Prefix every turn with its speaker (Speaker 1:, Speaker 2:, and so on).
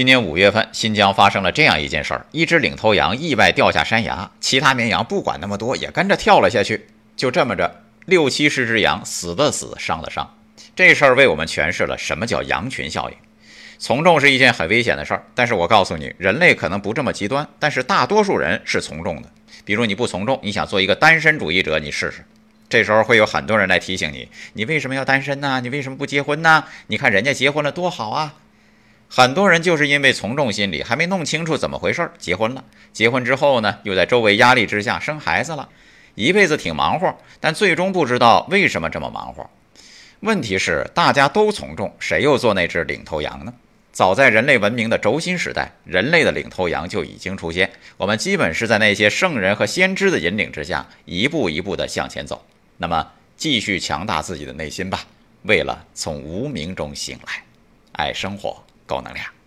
Speaker 1: 今年五月份，新疆发生了这样一件事儿：一只领头羊意外掉下山崖，其他绵羊不管那么多，也跟着跳了下去。就这么着，六七十只羊死的死，伤的伤。这事儿为我们诠释了什么叫羊群效应。从众是一件很危险的事儿，但是我告诉你，人类可能不这么极端，但是大多数人是从众的。比如你不从众，你想做一个单身主义者，你试试。这时候会有很多人来提醒你：你为什么要单身呢？你为什么不结婚呢？你看人家结婚了多好啊！很多人就是因为从众心理，还没弄清楚怎么回事儿，结婚了。结婚之后呢，又在周围压力之下生孩子了，一辈子挺忙活，但最终不知道为什么这么忙活。问题是大家都从众，谁又做那只领头羊呢？早在人类文明的轴心时代，人类的领头羊就已经出现。我们基本是在那些圣人和先知的引领之下，一步一步地向前走。那么，继续强大自己的内心吧，为了从无名中醒来。爱生活。高能量。